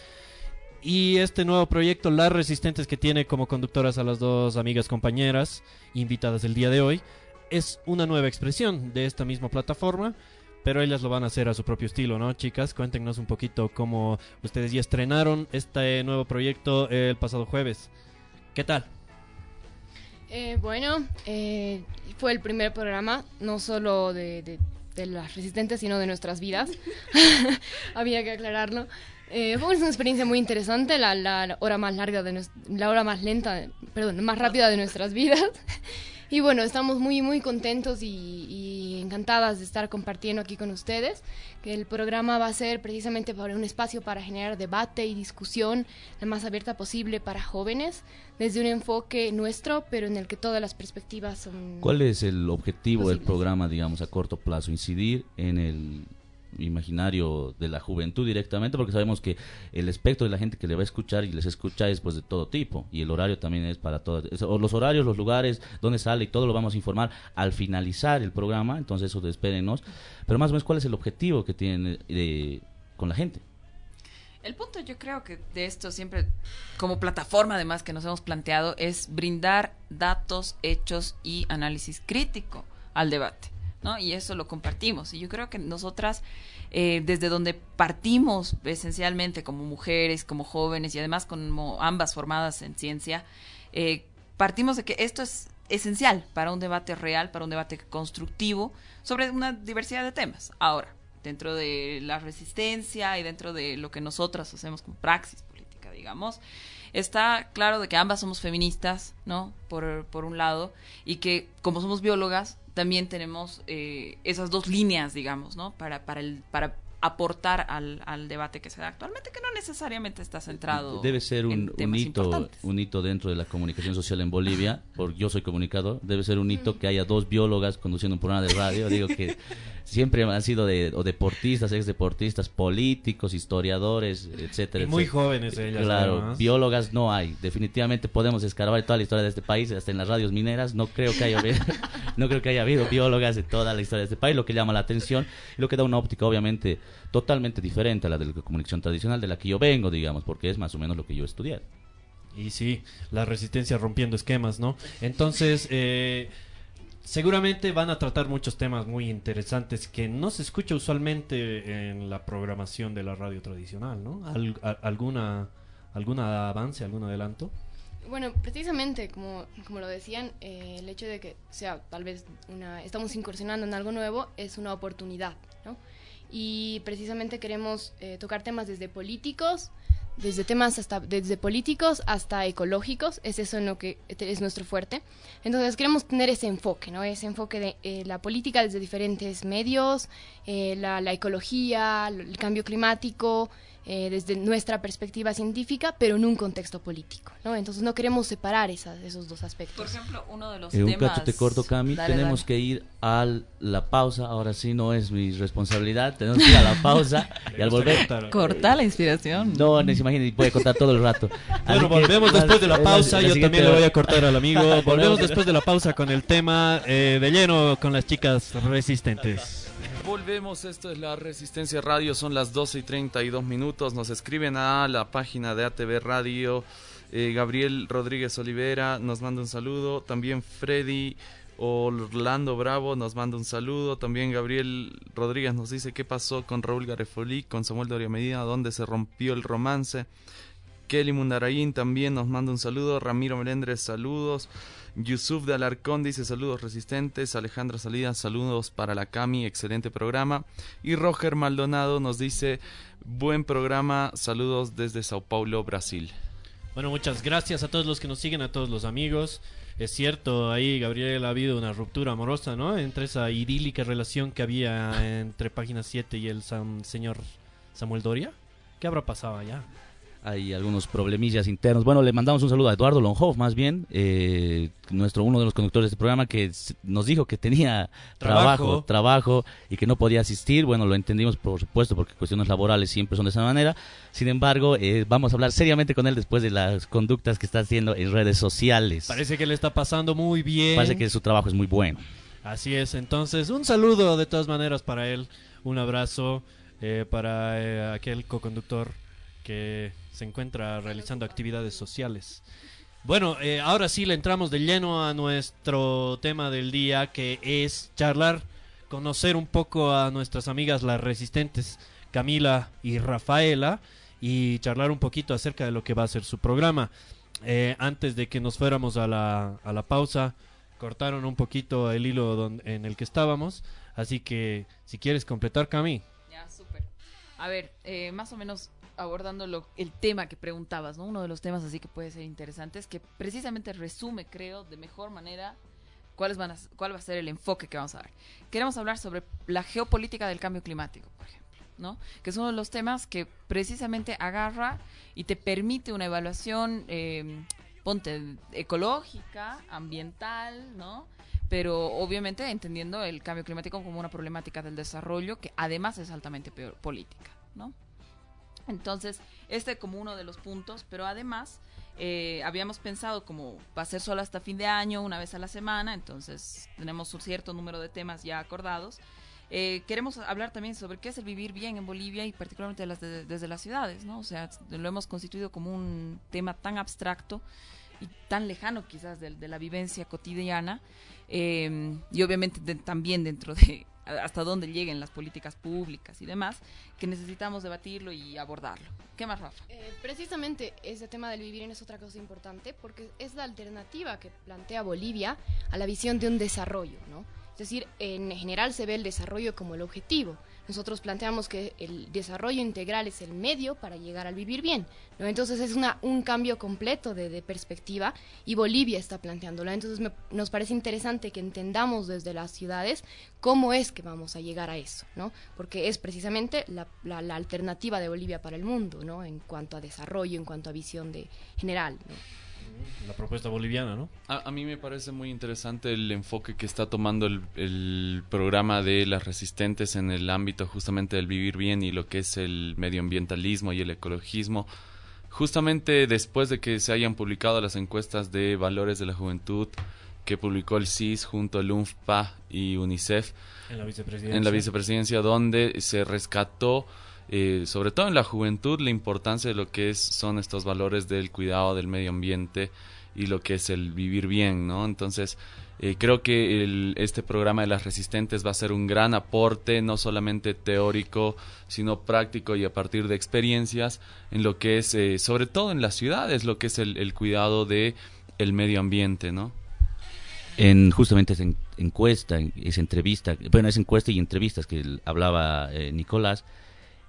Y este nuevo proyecto, Las Resistentes, que tiene como conductoras a las dos amigas compañeras invitadas el día de hoy, es una nueva expresión de esta misma plataforma pero ellas lo van a hacer a su propio estilo, ¿no, chicas? Cuéntenos un poquito cómo ustedes ya estrenaron este nuevo proyecto el pasado jueves. ¿Qué tal? Eh, bueno, eh, fue el primer programa, no solo de, las resistentes, sino de nuestras vidas. Había que aclararlo. Eh, fue una experiencia muy interesante, la, la- hora más larga de la hora más lenta, perdón, más rápida de nuestras vidas. Y bueno, estamos muy, muy contentos y, y encantadas de estar compartiendo aquí con ustedes. Que el programa va a ser precisamente para un espacio para generar debate y discusión la más abierta posible para jóvenes, desde un enfoque nuestro, pero en el que todas las perspectivas son. ¿Cuál es el objetivo del programa, digamos, a corto plazo? Incidir en el imaginario de la juventud directamente, porque sabemos que el espectro de la gente que le va a escuchar y les escucha es pues de todo tipo, y el horario también es para todos, es- o los horarios, los lugares, dónde sale y todo lo vamos a informar al finalizar el programa, entonces eso espérenos, pero más o menos cuál es el objetivo que tienen eh, con la gente. El punto yo creo que de esto siempre, como plataforma además que nos hemos planteado, es brindar datos, hechos y análisis crítico al debate, Y eso lo compartimos. Y yo creo que nosotras, eh, desde donde partimos esencialmente como mujeres, como jóvenes y además como ambas formadas en ciencia, eh, partimos de que esto es esencial para un debate real, para un debate constructivo sobre una diversidad de temas. Ahora, dentro de la resistencia y dentro de lo que nosotras hacemos como praxis política, digamos, está claro de que ambas somos feministas, ¿no? Por, por un lado, y que como somos biólogas, también tenemos eh, esas dos líneas, digamos, ¿no? Para, para, el, para aportar al, al debate que se da actualmente, que no necesariamente está centrado. Debe ser un, en un temas hito, importantes. un hito dentro de la comunicación social en Bolivia, porque yo soy comunicador, debe ser un hito que haya dos biólogas conduciendo un programa de radio, digo que siempre han sido de, o deportistas, ex deportistas, políticos, historiadores, etcétera, Y muy etcétera. jóvenes ellas. Claro, además. biólogas no hay. Definitivamente podemos escarbar toda la historia de este país, hasta en las radios mineras. No creo que haya habido, no creo que haya habido biólogas de toda la historia de este país, lo que llama la atención y lo que da una óptica obviamente totalmente diferente a la de la comunicación tradicional de la que yo vengo, digamos, porque es más o menos lo que yo estudié. Y sí, la resistencia rompiendo esquemas, ¿no? Entonces, eh, seguramente van a tratar muchos temas muy interesantes que no se escucha usualmente en la programación de la radio tradicional, ¿no? Al- a- ¿Alguna, ¿Alguna avance, algún adelanto? Bueno, precisamente, como, como lo decían, eh, el hecho de que sea tal vez una, estamos incursionando en algo nuevo es una oportunidad, ¿no? Y precisamente queremos eh, tocar temas desde políticos, desde temas hasta desde políticos hasta ecológicos, es eso en lo que es nuestro fuerte. Entonces queremos tener ese enfoque, ¿no? Ese enfoque de eh, la política desde diferentes medios, eh, la, la, ecología, el cambio climático, eh, desde nuestra perspectiva científica, pero en un contexto político, ¿no? Entonces no queremos separar esas, esos dos aspectos. Por ejemplo, uno de los Eh, temas... un cacho te corto, Cami. Dale, tenemos dale. que ir a la pausa. Ahora sí no es mi responsabilidad. Tenemos que ir a la pausa y al volver. Corta la inspiración. No, ni se imaginen, voy a contar todo el rato. Bueno, volvemos después de la la- pausa. la Yo también le voy a cortar al amigo. Volvemos Volvemos. después de la pausa con el tema eh, de lleno con las chicas resistentes. Volvemos, esto es la Resistencia Radio, son las 12 y 32 minutos. Nos escriben a la página de ATV Radio. eh, Gabriel Rodríguez Olivera nos manda un saludo. También Freddy Orlando Bravo nos manda un saludo. También Gabriel Rodríguez nos dice qué pasó con Raúl Garefoli, con Samuel Doria Medina, dónde se rompió el romance. Kelly Mundaraín también nos manda un saludo. Ramiro Melendres, saludos. Yusuf de Alarcón dice saludos resistentes. Alejandra Salidas, saludos para la Cami, excelente programa. Y Roger Maldonado nos dice buen programa, saludos desde Sao Paulo, Brasil. Bueno, muchas gracias a todos los que nos siguen, a todos los amigos. Es cierto, ahí Gabriel ha habido una ruptura amorosa, ¿no? Entre esa idílica relación que había entre Página 7 y el señor Samuel Doria. ¿Qué habrá pasado allá? Hay algunos problemillas internos. Bueno, le mandamos un saludo a Eduardo Lonhoff, más bien, eh, nuestro uno de los conductores de este programa, que nos dijo que tenía trabajo, Trabajo. trabajo y que no podía asistir. Bueno, lo entendimos, por supuesto, porque cuestiones laborales siempre son de esa manera. Sin embargo, eh, vamos a hablar seriamente con él después de las conductas que está haciendo en redes sociales. Parece que le está pasando muy bien. Parece que su trabajo es muy bueno. Así es, entonces un saludo de todas maneras para él, un abrazo eh, para eh, aquel coconductor que se encuentra realizando actividades sociales. Bueno, eh, ahora sí le entramos de lleno a nuestro tema del día que es charlar, conocer un poco a nuestras amigas las resistentes Camila y Rafaela y charlar un poquito acerca de lo que va a ser su programa. Eh, antes de que nos fuéramos a la, a la pausa, cortaron un poquito el hilo en el que estábamos. Así que si quieres completar, Cami. Ya, súper. A ver, eh, más o menos abordando lo- el tema que preguntabas, ¿no? Uno de los temas así que puede ser interesante es que precisamente resume, creo, de mejor manera cuáles van cuál va a ser el enfoque que vamos a dar. Queremos hablar sobre la geopolítica del cambio climático, por ejemplo, ¿no? Que es uno de los temas que precisamente agarra y te permite una evaluación, eh, ponte, ecológica, ambiental, ¿no? pero obviamente entendiendo el cambio climático como una problemática del desarrollo que además es altamente política, ¿no? Entonces, este como uno de los puntos, pero además eh, habíamos pensado como va a ser solo hasta fin de año, una vez a la semana, entonces tenemos un cierto número de temas ya acordados. Eh, queremos hablar también sobre qué es el vivir bien en Bolivia y particularmente desde las ciudades, ¿no? O sea, lo hemos constituido como un tema tan abstracto y tan lejano quizás de, de la vivencia cotidiana eh, y obviamente de- también dentro de hasta dónde lleguen las políticas públicas y demás, que necesitamos debatirlo y abordarlo. ¿Qué más, Rafa? Eh, precisamente ese tema del vivir bien es otra cosa importante porque es la alternativa que plantea Bolivia a la visión de un desarrollo, ¿no? Es decir, en general se ve el desarrollo como el objetivo. Nosotros planteamos que el desarrollo integral es el medio para llegar al vivir bien. Entonces es una, un cambio completo de, perspectiva y Bolivia está planteándola. Entonces me- nos parece interesante que entendamos desde las ciudades cómo es que vamos a llegar a eso, ¿no? Porque es precisamente la, alternativa de Bolivia para el mundo, ¿no? En cuanto a desarrollo, en cuanto a visión de general. La propuesta boliviana, ¿no? A, a mí me parece muy interesante el enfoque que está tomando el, el programa de las resistentes en el ámbito justamente del vivir bien y lo que es el medioambientalismo y el ecologismo. Justamente después de que se hayan publicado las encuestas de valores de la juventud que publicó el CIS junto al UNFPA y UNICEF, En la vicepresidencia. en la vicepresidencia donde se rescató sobre todo en la juventud la importancia de lo que es son estos valores del cuidado del medio ambiente y lo que es el vivir bien no entonces eh, creo que el- este programa de las resistentes va a ser un gran aporte no solamente teórico sino práctico y a partir de experiencias en lo que es eh, sobre todo en las ciudades lo que es el, cuidado de el medio ambiente no En justamente esa en- encuesta, en- esa entrevista, bueno, esa encuesta y entrevistas que hablaba eh, Nicolás,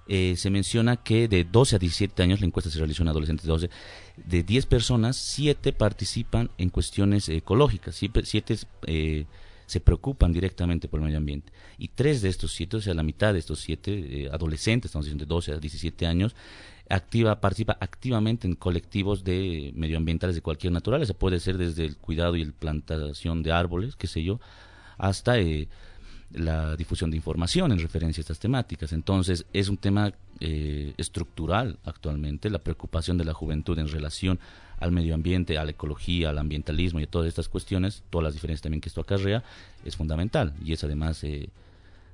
eh, se menciona que de 12 a 17 años, la encuesta se realizó en adolescentes de 12, de 10 personas, 7 participan en cuestiones ecológicas, 7 eh, se preocupan directamente por el medio ambiente. Y 3 de estos 7, o sea, la mitad de estos 7 eh, adolescentes, estamos diciendo de 12 a 17 años, activa, participa activamente en colectivos de medioambientales de cualquier naturaleza. Puede ser desde el cuidado y la plantación de árboles, qué sé yo, hasta eh, la difusión de información en referencia a estas temáticas. Entonces, es un tema eh, estructural actualmente, la preocupación de la juventud en relación al medio ambiente, a la ecología, al ambientalismo y a todas estas cuestiones, todas las diferencias también que esto acarrea, es fundamental y es además eh,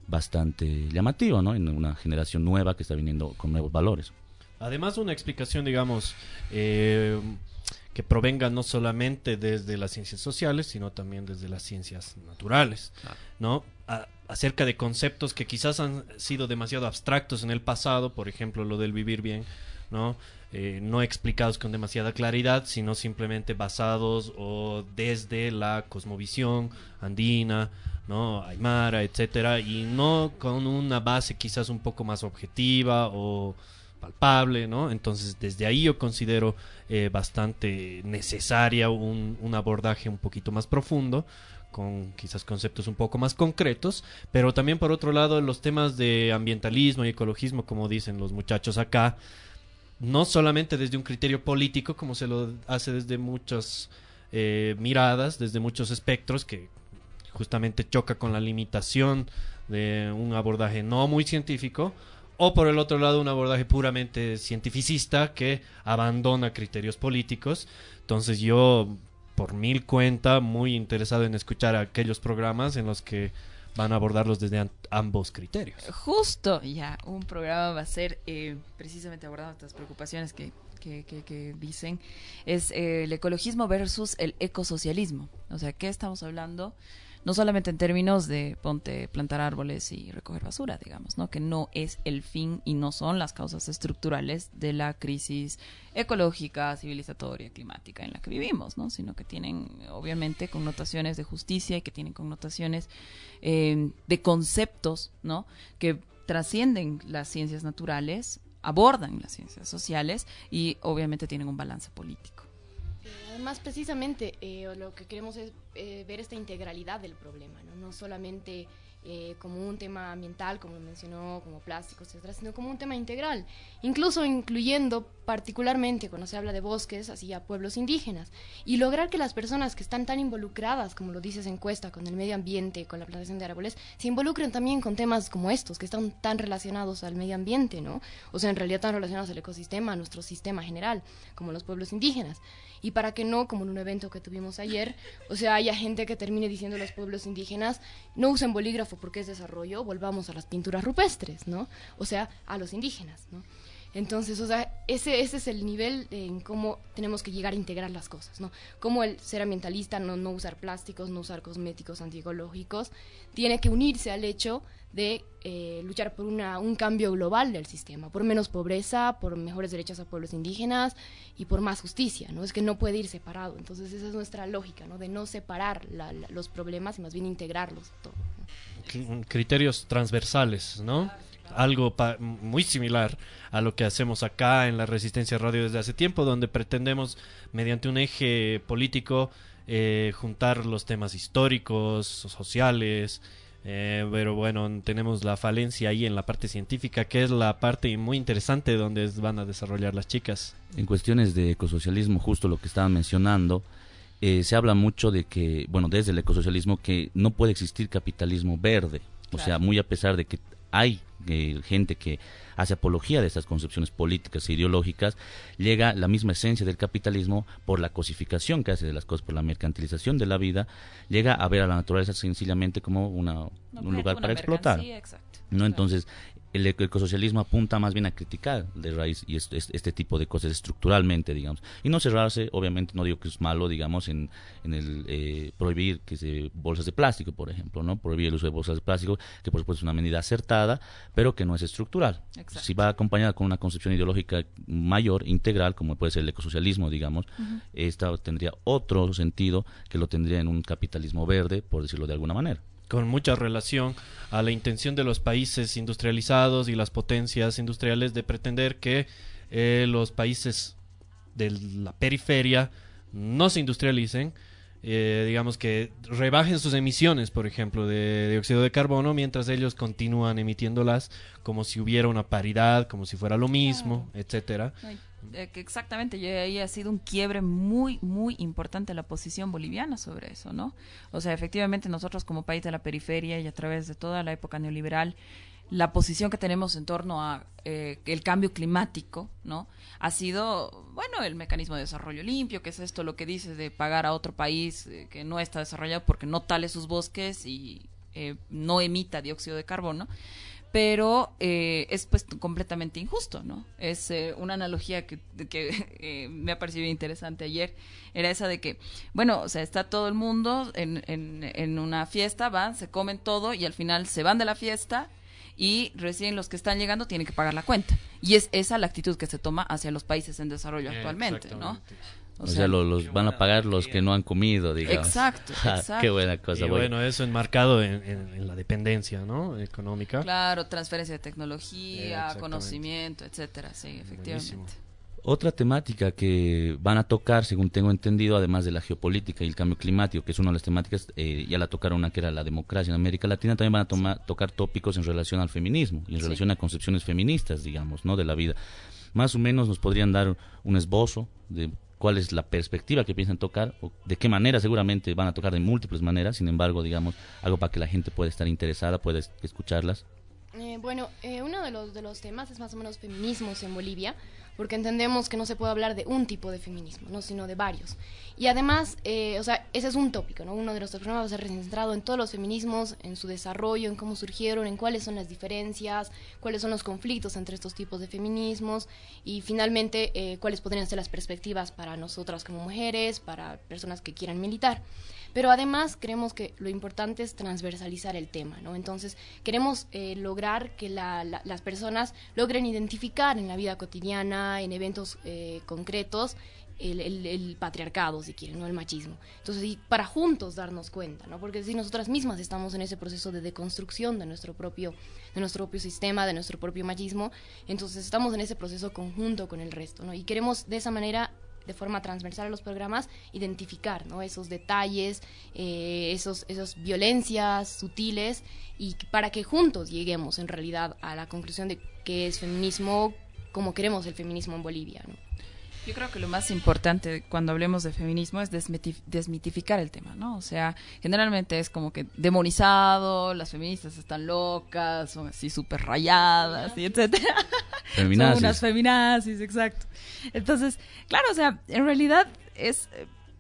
bastante llamativo ¿no? en una generación nueva que está viniendo con nuevos valores. Además, una explicación, digamos, eh, que provenga no solamente desde las ciencias sociales, sino también desde las ciencias naturales, ¿no? Acerca de conceptos que quizás han sido demasiado abstractos en el pasado, por ejemplo, lo del vivir bien, ¿no? Eh, no explicados con demasiada claridad, sino simplemente basados o desde la cosmovisión andina, ¿no? Aymara, etcétera, y no con una base quizás un poco más objetiva o palpable, ¿no? Entonces, desde ahí yo considero eh, bastante necesaria un, un, abordaje un poquito más profundo, con quizás conceptos un poco más concretos, pero también por otro lado los temas de ambientalismo y ecologismo, como dicen los muchachos acá, no solamente desde un criterio político, como se lo hace desde muchas eh, miradas, desde muchos espectros, que justamente choca con la limitación de un abordaje no muy científico, o por el otro lado un abordaje puramente cientificista que abandona criterios políticos. Entonces yo, por mil cuenta, muy interesado en escuchar aquellos programas en los que van a abordarlos desde ambos criterios. Justo, ya, un programa va a ser eh, precisamente abordando estas preocupaciones que, que, dicen, es eh, el ecologismo versus el ecosocialismo. O sea, ¿qué estamos hablando? No solamente en términos de ponte plantar árboles y recoger basura, digamos, ¿no? Que no es el fin y no son las causas estructurales de la crisis ecológica, civilizatoria, climática en la que vivimos, ¿no? Sino que tienen obviamente connotaciones de justicia y que tienen connotaciones eh, de conceptos, ¿no? Que trascienden las ciencias naturales, abordan las ciencias sociales y obviamente tienen un balance político. Además, precisamente eh, lo que queremos es eh, ver esta integralidad del problema, no, no solamente eh, como un tema ambiental, como mencionó, como plásticos, etcétera, sino como un tema integral, incluso incluyendo particularmente cuando se habla de bosques, así a pueblos indígenas, y lograr que las personas que están tan involucradas, como lo dice esa encuesta, con el medio ambiente, con la plantación de árboles, se involucren también con temas como estos, que están tan relacionados al medio ambiente, ¿no? O sea, en realidad tan relacionados al ecosistema, a nuestro sistema general, como los pueblos indígenas. Y para que no, como en un evento que tuvimos ayer, o sea, haya gente que termine diciendo a los pueblos indígenas, no usen bolígrafo porque es desarrollo, volvamos a las pinturas rupestres, ¿no? O sea, a los indígenas, ¿no? Entonces, o sea, ese, ese es el nivel en cómo tenemos que llegar a integrar las cosas, ¿no? Como el ser ambientalista, no, no usar plásticos, no usar cosméticos antiecológicos, tiene que unirse al hecho de eh, luchar por una, un cambio global del sistema, por menos pobreza, por mejores derechos a pueblos indígenas y por más justicia, ¿no? Es que no puede ir separado. Entonces esa es nuestra lógica, ¿no? De no separar los problemas y más bien integrarlos todo. Criterios transversales, ¿no? Algo muy similar a lo que hacemos acá en la Resistencia Radio desde hace tiempo, donde pretendemos, mediante un eje político, eh, juntar los temas históricos, sociales, eh, pero bueno, tenemos la falencia ahí en la parte científica, que es la parte muy interesante donde van a desarrollar las chicas. En cuestiones de ecosocialismo, justo lo que estaban mencionando, eh, se habla mucho de que, bueno, desde el ecosocialismo, que no puede existir capitalismo verde. O sea, muy a pesar de que hay eh, gente que hace apología de estas concepciones políticas e ideológicas, llega la misma esencia del capitalismo por la cosificación que hace de las cosas, por la mercantilización de la vida, llega a ver a la naturaleza sencillamente como una, un lugar para explotar. ¿no? Entonces, el ecosocialismo apunta más bien a criticar de raíz y este, este, tipo de cosas estructuralmente, digamos. Y no cerrarse, obviamente, no digo que es malo, digamos, en, en el eh, prohibir que se bolsas de plástico, por ejemplo, ¿no? Prohibir el uso de bolsas de plástico, que por supuesto es una medida acertada, pero que no es estructural. Si va acompañada con una concepción ideológica mayor, integral, como puede ser el ecosocialismo, digamos, esta tendría otro sentido que lo tendría en un capitalismo verde, por decirlo de alguna manera. Con mucha relación a la intención de los países industrializados y las potencias industriales de pretender que eh, los países de la periferia no se industrialicen, eh, digamos que rebajen sus emisiones, por ejemplo, de dióxido de carbono, mientras ellos continúan emitiéndolas como si hubiera una paridad, como si fuera lo mismo, etcétera. Exactamente, y ahí ha sido un quiebre muy, muy importante la posición boliviana sobre eso, ¿no? O sea, efectivamente nosotros como país de la periferia y a través de toda la época neoliberal, la posición que tenemos en torno a eh, el cambio climático, ¿no? Ha sido, bueno, el mecanismo de desarrollo limpio, que es esto lo que dice de pagar a otro país eh, que no está desarrollado porque no tale sus bosques y no emita dióxido de carbono pero eh, es pues completamente injusto, ¿no? Es eh, una analogía que, que eh, me ha parecido interesante ayer, era esa de que, bueno, o sea, está todo el mundo en, en, una fiesta, van, se comen todo y al final se van de la fiesta y recién los que están llegando tienen que pagar la cuenta. Y es esa la actitud que se toma hacia los países en desarrollo actualmente, ¿no? O, sea, los, van a pagar los que no han comido, digamos. Exacto, exacto. Qué buena cosa. Y bueno, eso enmarcado en, en, la dependencia, ¿no? Económica. Claro, transferencia de tecnología, conocimiento, etcétera, sí, efectivamente. Otra temática que van a tocar, según tengo entendido, además de la geopolítica y el cambio climático, que es una de las temáticas, eh, ya la tocaron una que era la democracia en América Latina, también van a tocar tópicos en relación al feminismo y en relación a concepciones feministas, digamos, ¿no? De la vida. Más o menos nos podrían dar un esbozo de cuál es la perspectiva que piensan tocar, o de qué manera seguramente van a tocar de múltiples maneras, sin embargo, digamos, algo para que la gente pueda estar interesada, pueda escucharlas. Eh, bueno, eh, uno de los, de los temas es más o menos feminismos en Bolivia porque entendemos que no se puede hablar de un tipo de feminismo, ¿no? sino de varios. Y además, eh, o sea, ese es un tópico, ¿no? Uno de nuestros programas va a ser centrado en todos los feminismos, en su desarrollo, en cómo surgieron, en cuáles son las diferencias, cuáles son los conflictos entre estos tipos de feminismos y finalmente eh, cuáles podrían ser las perspectivas para nosotras como mujeres, para personas que quieran militar. Pero además creemos que lo importante es transversalizar el tema, ¿no? Entonces queremos eh, lograr que las personas logren identificar en la vida cotidiana, en eventos eh, concretos, el, patriarcado, si quieren, no el machismo. Entonces, para juntos darnos cuenta, ¿no? Porque si nosotras mismas estamos en ese proceso de deconstrucción de nuestro propio, de nuestro propio sistema, de nuestro propio machismo, entonces estamos en ese proceso conjunto con el resto, ¿no? Y queremos de esa manera de forma transversal a los programas, identificar esos detalles, eh, esos, esos violencias sutiles y para que juntos lleguemos en realidad a la conclusión de qué es feminismo, como queremos el feminismo en Bolivia. Yo creo que lo más importante cuando hablemos de feminismo es desmitificar el tema, ¿no? O sea, generalmente es como que demonizado, las feministas están locas, son así súper rayadas, y etcétera. Feminazis. son unas feminazis, exacto. Entonces, claro, o sea, en realidad es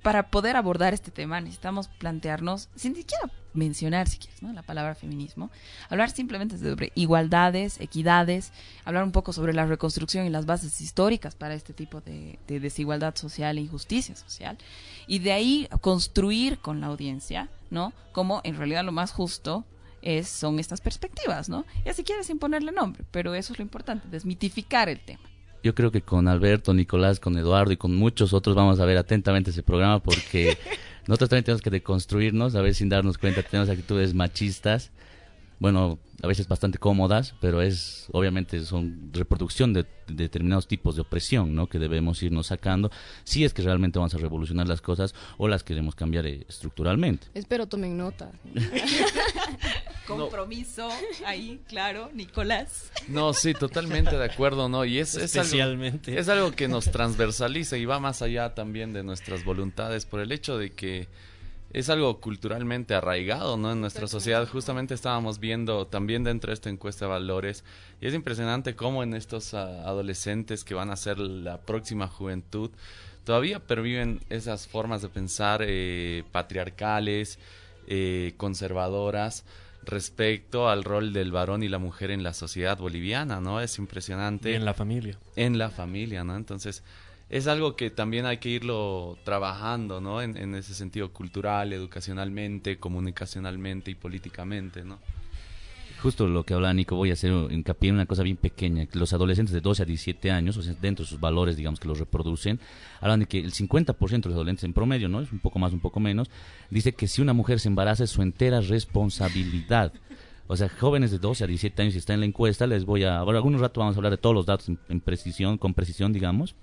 para poder abordar este tema necesitamos plantearnos, sin siquiera mencionar, si quieres, ¿no? la palabra feminismo, hablar simplemente sobre igualdades, equidades, hablar un poco sobre la reconstrucción y las bases históricas para este tipo de, desigualdad social e injusticia social, y de ahí construir con la audiencia, ¿no? Como en realidad lo más justo es, son estas perspectivas, ¿no? Y así quieres imponerle nombre, pero eso es lo importante, desmitificar el tema yo creo que con Alberto, Nicolás, con Eduardo y con muchos otros vamos a ver atentamente ese programa porque nosotros también tenemos que deconstruirnos, a ver sin darnos cuenta tenemos actitudes machistas, bueno, a veces bastante cómodas, pero es obviamente son reproducción de, determinados tipos de opresión, ¿no? Que debemos irnos sacando si es que realmente vamos a revolucionar las cosas o las queremos cambiar eh, estructuralmente. Espero tomen nota. Compromiso ahí, claro, Nicolás. No, sí, totalmente de acuerdo, ¿no? Y es, Especialmente. Es, algo, es algo que nos transversaliza y va más allá también de nuestras voluntades por el hecho de que es algo culturalmente arraigado, ¿no? En nuestra sociedad. Justamente estábamos viendo también dentro de esta encuesta de valores y es impresionante cómo en estos ah, adolescentes que van a ser la próxima juventud todavía perviven esas formas de pensar eh, patriarcales, eh, conservadoras respecto al rol del varón y la mujer en la sociedad boliviana, ¿no? Es impresionante. Y en la familia. En la familia, ¿no? Entonces, es algo que también hay que irlo trabajando, ¿no? En, ese sentido cultural, educacionalmente, comunicacionalmente y políticamente, ¿no? justo lo que hablaba Nico, voy a hacer hincapié en una cosa bien pequeña. Que los adolescentes de 12 a 17 años, o sea, dentro de sus valores, digamos, que los reproducen, hablan de que el 50% de los adolescentes en promedio, ¿no? Es un poco más, un poco menos, dice que si una mujer se embaraza es su entera responsabilidad. O sea, jóvenes de 12 a 17 años, si está en la encuesta, les voy a... Ahora, algunos rato vamos a hablar de todos los datos en precisión, con precisión, digamos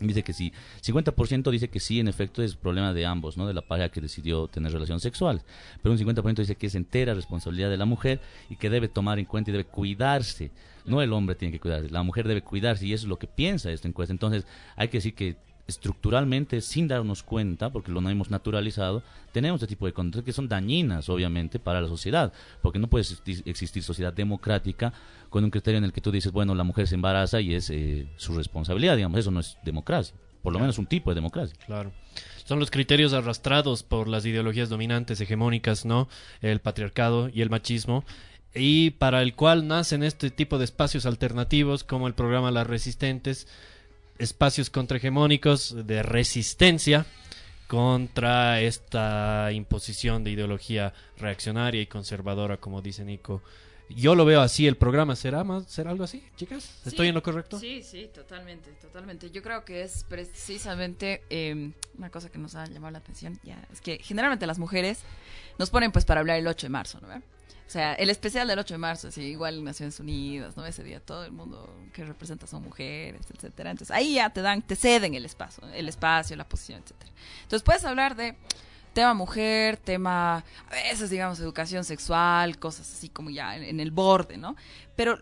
Dice que sí. 50% dice que sí, en efecto, es problema de ambos, ¿no? De la pareja que decidió tener relación sexual. Pero un 50% dice que es entera responsabilidad de la mujer y que debe tomar en cuenta y debe cuidarse. No el hombre tiene que cuidarse, la mujer debe cuidarse y eso es lo que piensa esta encuesta. Entonces, hay que decir que estructuralmente, sin darnos cuenta, porque lo no hemos naturalizado, tenemos este tipo de conductas que son dañinas, obviamente, para la sociedad, porque no puede existir, sociedad democrática con un criterio en el que tú dices, bueno, la mujer se embaraza y es eh, su responsabilidad, digamos, eso no es democracia, por lo menos un tipo de democracia. Claro. Son los criterios arrastrados por las ideologías dominantes, hegemónicas, ¿no? El patriarcado y el machismo y para el cual nacen este tipo de espacios alternativos como el programa Las Resistentes, espacios contrahegemónicos de resistencia contra esta imposición de ideología reaccionaria y conservadora, como dice Nico. Yo lo veo así, el programa será más, será algo así, chicas. ¿Estoy en lo correcto? Sí, sí, totalmente, totalmente. Yo creo que es precisamente em, una cosa que nos ha llamado la atención, ya, es que generalmente las mujeres nos ponen pues para hablar el 8 de marzo, ¿no? O sea, el especial del 8 de marzo, así, igual Naciones Unidas, ¿no? Ese día todo el mundo que representa son mujeres, etcétera. Entonces, ahí ya te dan, te ceden el espacio, el espacio, la posición, etcétera. Entonces, puedes hablar de tema mujer, tema, a veces, digamos, educación sexual, cosas así como ya en, el borde, ¿no? Pero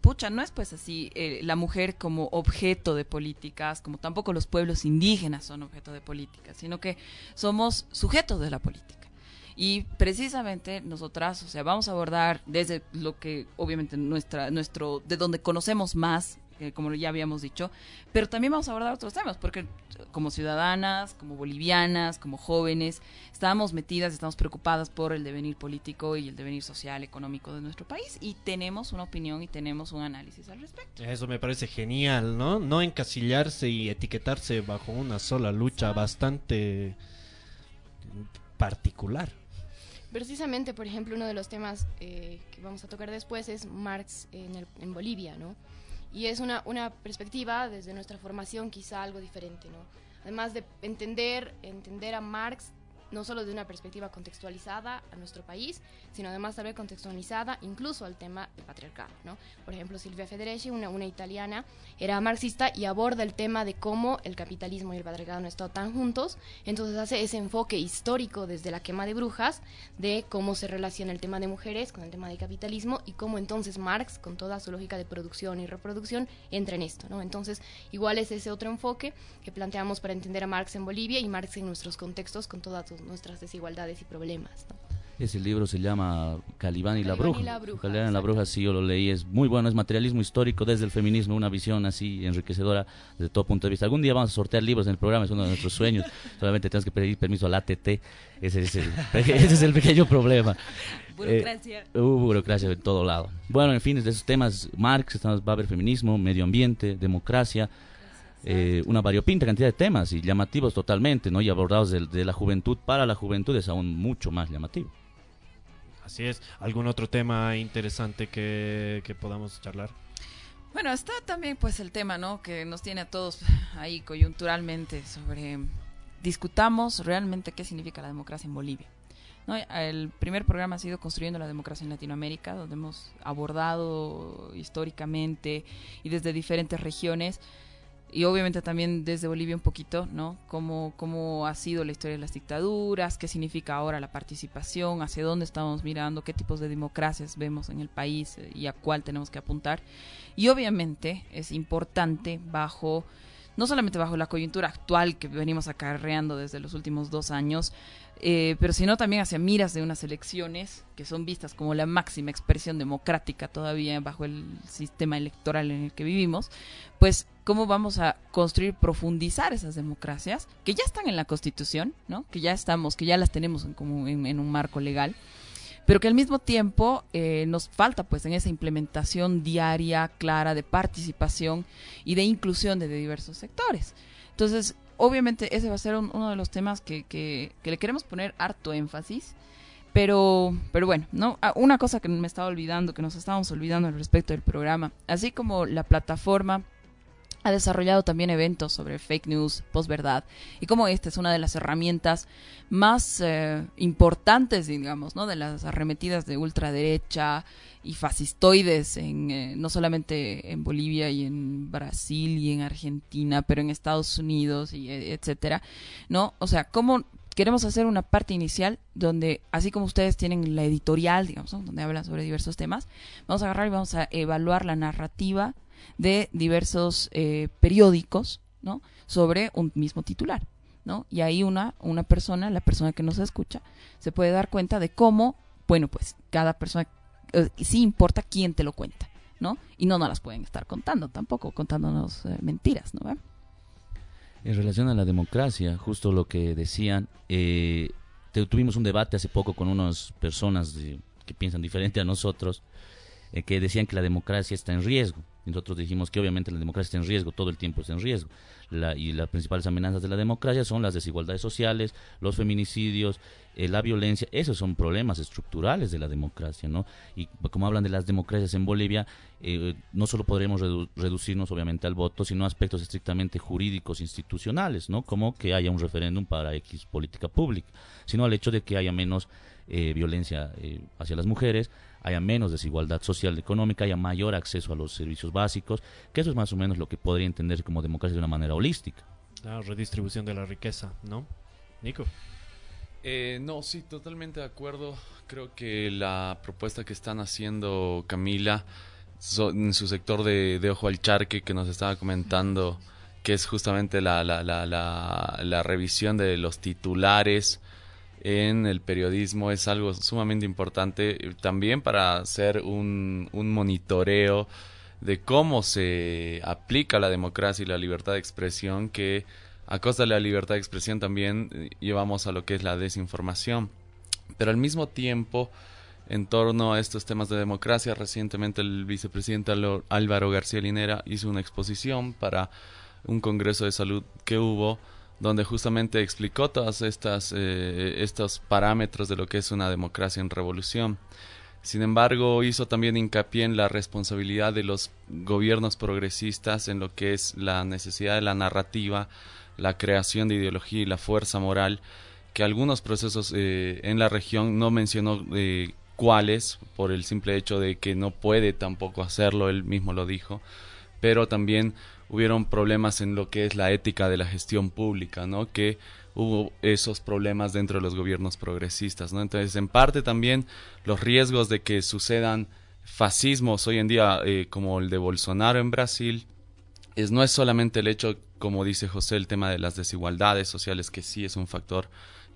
pucha, no es pues así eh, la mujer como objeto de políticas, como tampoco los pueblos indígenas son objeto de políticas, sino que somos sujetos de la política. Y precisamente nosotras, o sea, vamos a abordar desde lo que obviamente nuestra, nuestro, de donde conocemos más, eh, como ya habíamos dicho, pero también vamos a abordar otros temas, porque como ciudadanas, como bolivianas, como jóvenes, estamos metidas, estamos preocupadas por el devenir político y el devenir social, económico de nuestro país y tenemos una opinión y tenemos un análisis al respecto. Eso me parece genial, ¿no? No encasillarse y etiquetarse bajo una sola lucha bastante particular. Precisamente, por ejemplo, uno de los temas eh, que vamos a tocar después es Marx en, en Bolivia, ¿no? Y es una, una perspectiva desde nuestra formación quizá algo diferente, ¿no? Además de entender, entender a Marx no solo de una perspectiva contextualizada a nuestro país, sino además también contextualizada incluso al tema del patriarcado. ¿no? Por ejemplo, Silvia Federici, una, italiana, era marxista y aborda el tema de cómo el capitalismo y el patriarcado no están tan juntos, entonces hace ese enfoque histórico desde la quema de brujas de cómo se relaciona el tema de mujeres con el tema del capitalismo y cómo entonces Marx, con toda su lógica de producción y reproducción, entra en esto. ¿no? Entonces, igual es ese otro enfoque que planteamos para entender a Marx en Bolivia y Marx en nuestros contextos con toda su nuestras desigualdades y problemas. Ese libro se llama Calibán y la Bruja. Calibán y la Bruja, sí, yo lo leí, es muy bueno, es materialismo histórico desde el feminismo, una visión así enriquecedora desde todo punto de vista. Algún día vamos a sortear libros en el programa, es uno de nuestros sueños, solamente tenemos que pedir permiso al ATT, ese es el, ese es el pequeño problema. Burocracia. Eh, burocracia de todo lado. Bueno, en fin, de esos temas, Marx, va a haber feminismo, medio ambiente, democracia, eh, una variopinta cantidad de temas y llamativos totalmente, ¿no? Y abordados de, la juventud para la juventud es aún mucho más llamativo. Así es. ¿Algún otro tema interesante que, que podamos charlar? Bueno, está también pues el tema, ¿no? Que nos tiene a todos ahí coyunturalmente sobre discutamos realmente qué significa la democracia en Bolivia. ¿no? El primer programa ha sido Construyendo la Democracia en Latinoamérica, donde hemos abordado históricamente y desde diferentes regiones y obviamente también desde Bolivia un poquito, ¿no? Cómo, cómo ha sido la historia de las dictaduras, qué significa ahora la participación, hacia dónde estamos mirando, qué tipos de democracias vemos en el país eh, y a cuál tenemos que apuntar. Y obviamente es importante bajo, no solamente bajo la coyuntura actual que venimos acarreando desde los últimos dos años, eh, pero sino también hacia miras de unas elecciones que son vistas como la máxima expresión democrática todavía bajo el sistema electoral en el que vivimos, pues cómo vamos a construir, profundizar esas democracias que ya están en la Constitución, ¿no? que ya estamos, que ya las tenemos en, como en, un marco legal, pero que al mismo tiempo eh, nos falta pues en esa implementación diaria, clara, de participación y de inclusión de diversos sectores. Entonces, obviamente ese va a ser uno de los temas que, que, le queremos poner harto énfasis, Pero, pero bueno, ¿no? Ah, una cosa que me estaba olvidando, que nos estábamos olvidando al respecto del programa, así como la plataforma ha desarrollado también eventos sobre fake news, posverdad, y como esta es una de las herramientas más eh, importantes, digamos, ¿no? de las arremetidas de ultraderecha y fascistoides, en, eh, no solamente en Bolivia y en Brasil y en Argentina, pero en Estados Unidos y eh, etcétera, ¿no? O sea, cómo queremos hacer una parte inicial donde, así como ustedes tienen la editorial, digamos, donde hablan sobre diversos temas, vamos a agarrar y vamos a evaluar la narrativa de diversos eh, periódicos, ¿no? Sobre un mismo titular, ¿no? Y ahí una, una persona, la persona que nos escucha, se puede dar cuenta de cómo, bueno, pues cada persona, eh, sí importa quién te lo cuenta, ¿no? Y no nos las pueden estar contando tampoco, contándonos eh, mentiras, ¿no? En relación a la democracia, justo lo que decían, tuvimos un debate hace poco con unas personas que piensan diferente a nosotros, que decían que la democracia está en riesgo. Nosotros dijimos que obviamente la democracia está en riesgo, todo el tiempo está en riesgo. y las principales amenazas de la democracia son las desigualdades sociales, los feminicidios, eh, la violencia. Esos son problemas estructurales de la democracia, ¿no? Y como hablan de las democracias en Bolivia, eh, no solo podremos reducirnos obviamente al voto, sino a aspectos estrictamente jurídicos, institucionales, ¿no? Como que haya un referéndum para X política pública, sino al hecho de que haya menos eh, violencia hacia las mujeres, haya menos desigualdad social y económica, haya mayor acceso a los servicios básicos, que eso es más o menos lo que podría entenderse como democracia de una manera holística. La redistribución de la riqueza, ¿no? Nico. Eh, no, sí, totalmente de acuerdo. Creo que la propuesta que están haciendo Camila en su sector de, de, Ojo al Charque que nos estaba comentando, que es justamente la, la, la, la revisión de los titulares en el periodismo es algo sumamente importante también para hacer un, un monitoreo de cómo se aplica la democracia y la libertad de expresión que a costa de la libertad de expresión también eh, llevamos a lo que es la desinformación. Pero al mismo tiempo, en torno a estos temas de democracia, recientemente el vicepresidente Álvaro García Linera hizo una exposición para un congreso de salud que hubo donde justamente explicó todos estas, eh, estos parámetros de lo que es una democracia en revolución. Sin embargo, hizo también hincapié en la responsabilidad de los gobiernos progresistas en lo que es la necesidad de la narrativa, la creación de ideología y la fuerza moral, que algunos procesos eh, en la región no mencionó eh, cuáles, por el simple hecho de que no puede tampoco hacerlo, él mismo lo dijo, pero también hubieron problemas en lo que es la ética de la gestión pública, ¿no? Que hubo esos problemas dentro de los gobiernos progresistas, ¿no? Entonces, en parte también los riesgos de que sucedan fascismos hoy en día eh, como el de Bolsonaro en Brasil, es, no es solamente el hecho, como dice José, el tema de las desigualdades sociales, que sí es un factor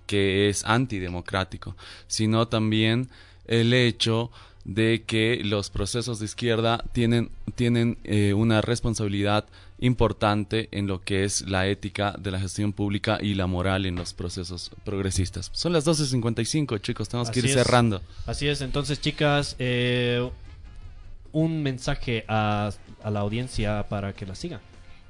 que es antidemocrático, sino también el hecho de que los procesos de izquierda tienen, tienen eh, una responsabilidad importante en lo que es la ética de la gestión pública y la moral en los procesos progresistas. Son las 12.55, chicos, tenemos que ir cerrando. Así es, entonces, chicas, eh, un mensaje a, a la audiencia para que la sigan.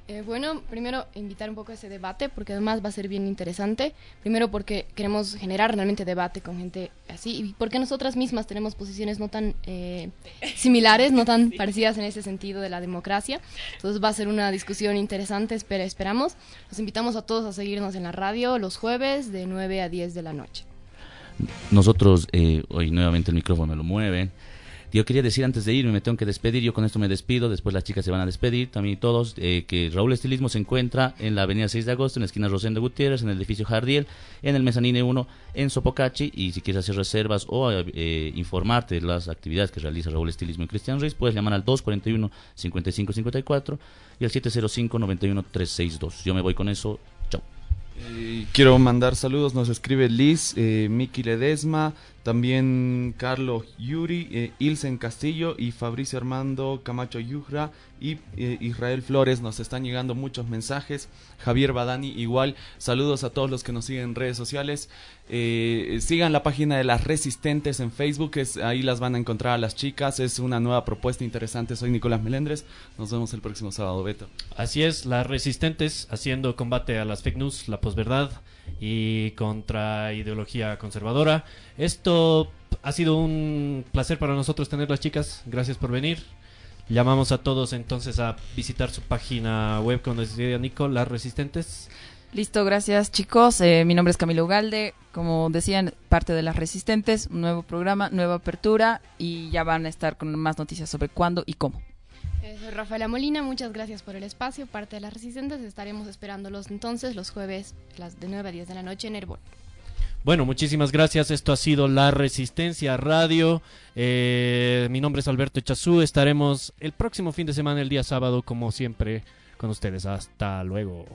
Eh, bueno, primero invitar un poco a ese debate porque además va a ser bien interesante. Primero porque queremos generar realmente debate con gente así y porque nosotras mismas tenemos posiciones no tan eh, similares, no tan parecidas en ese sentido de la democracia. Entonces va a ser una discusión interesante, espera, esperamos. Los invitamos a todos a seguirnos en la radio los jueves de 9 a 10 de la noche. Nosotros, eh, hoy nuevamente el micrófono lo mueven. Yo quería decir antes de irme, me tengo que despedir, yo con esto me despido, después las chicas se van a despedir, también todos, eh, que Raúl Estilismo se encuentra en la avenida 6 de agosto, en la esquina Rosendo Gutiérrez, en el edificio Jardiel, en el Mezanine 1, en Sopocachi, y si quieres hacer reservas o eh, informarte de las actividades que realiza Raúl Estilismo y Cristian Ruiz, puedes llamar al 241-5554 y al 705-91-362. Yo me voy con eso. Eh, quiero mandar saludos, nos escribe Liz, eh, Miki Ledesma, también Carlos Yuri, eh, Ilsen Castillo y Fabricio Armando Camacho Yujra y eh, Israel Flores nos están llegando muchos mensajes. Javier Badani igual. Saludos a todos los que nos siguen en redes sociales. Eh, sigan la página de las Resistentes en Facebook, es, ahí las van a encontrar a las chicas. Es una nueva propuesta interesante. Soy Nicolás Melendres. Nos vemos el próximo sábado, Beto. Así es, las Resistentes haciendo combate a las fake news, la posverdad y contra ideología conservadora. Esto ha sido un placer para nosotros tener las chicas. Gracias por venir. Llamamos a todos entonces a visitar su página web, como decía Nico, Las Resistentes. Listo, gracias chicos. Eh, mi nombre es Camilo Ugalde. Como decían, parte de Las Resistentes, un nuevo programa, nueva apertura y ya van a estar con más noticias sobre cuándo y cómo. Eh, soy Rafaela Molina, muchas gracias por el espacio, parte de Las Resistentes. Estaremos esperándolos entonces los jueves las de 9 a 10 de la noche en Herbol. Bueno, muchísimas gracias. Esto ha sido La Resistencia Radio. Eh, mi nombre es Alberto Echazú. Estaremos el próximo fin de semana, el día sábado, como siempre, con ustedes. Hasta luego.